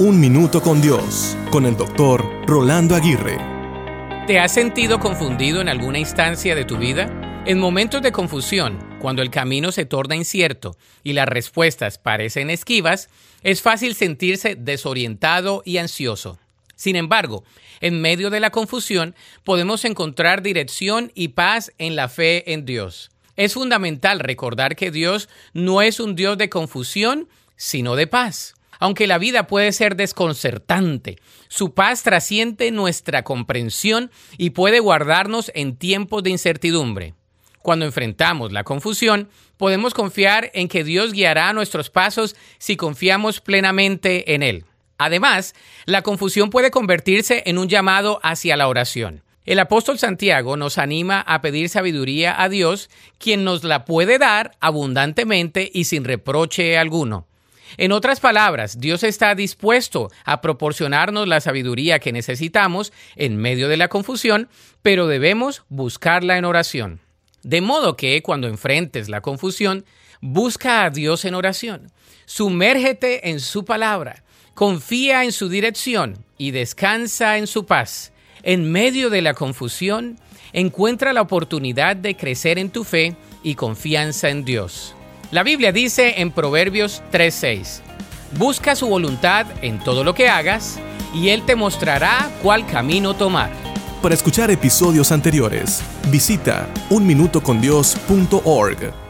Un Minuto con Dios, con el doctor Rolando Aguirre. ¿Te has sentido confundido en alguna instancia de tu vida? En momentos de confusión, cuando el camino se torna incierto y las respuestas parecen esquivas, es fácil sentirse desorientado y ansioso. Sin embargo, en medio de la confusión podemos encontrar dirección y paz en la fe en Dios. Es fundamental recordar que Dios no es un Dios de confusión, sino de paz. Aunque la vida puede ser desconcertante, su paz trasciende nuestra comprensión y puede guardarnos en tiempos de incertidumbre. Cuando enfrentamos la confusión, podemos confiar en que Dios guiará nuestros pasos si confiamos plenamente en Él. Además, la confusión puede convertirse en un llamado hacia la oración. El apóstol Santiago nos anima a pedir sabiduría a Dios, quien nos la puede dar abundantemente y sin reproche alguno. En otras palabras, Dios está dispuesto a proporcionarnos la sabiduría que necesitamos en medio de la confusión, pero debemos buscarla en oración. De modo que cuando enfrentes la confusión, busca a Dios en oración, sumérgete en su palabra, confía en su dirección y descansa en su paz. En medio de la confusión, encuentra la oportunidad de crecer en tu fe y confianza en Dios. La Biblia dice en Proverbios 3:6, Busca su voluntad en todo lo que hagas, y Él te mostrará cuál camino tomar. Para escuchar episodios anteriores, visita unminutocondios.org.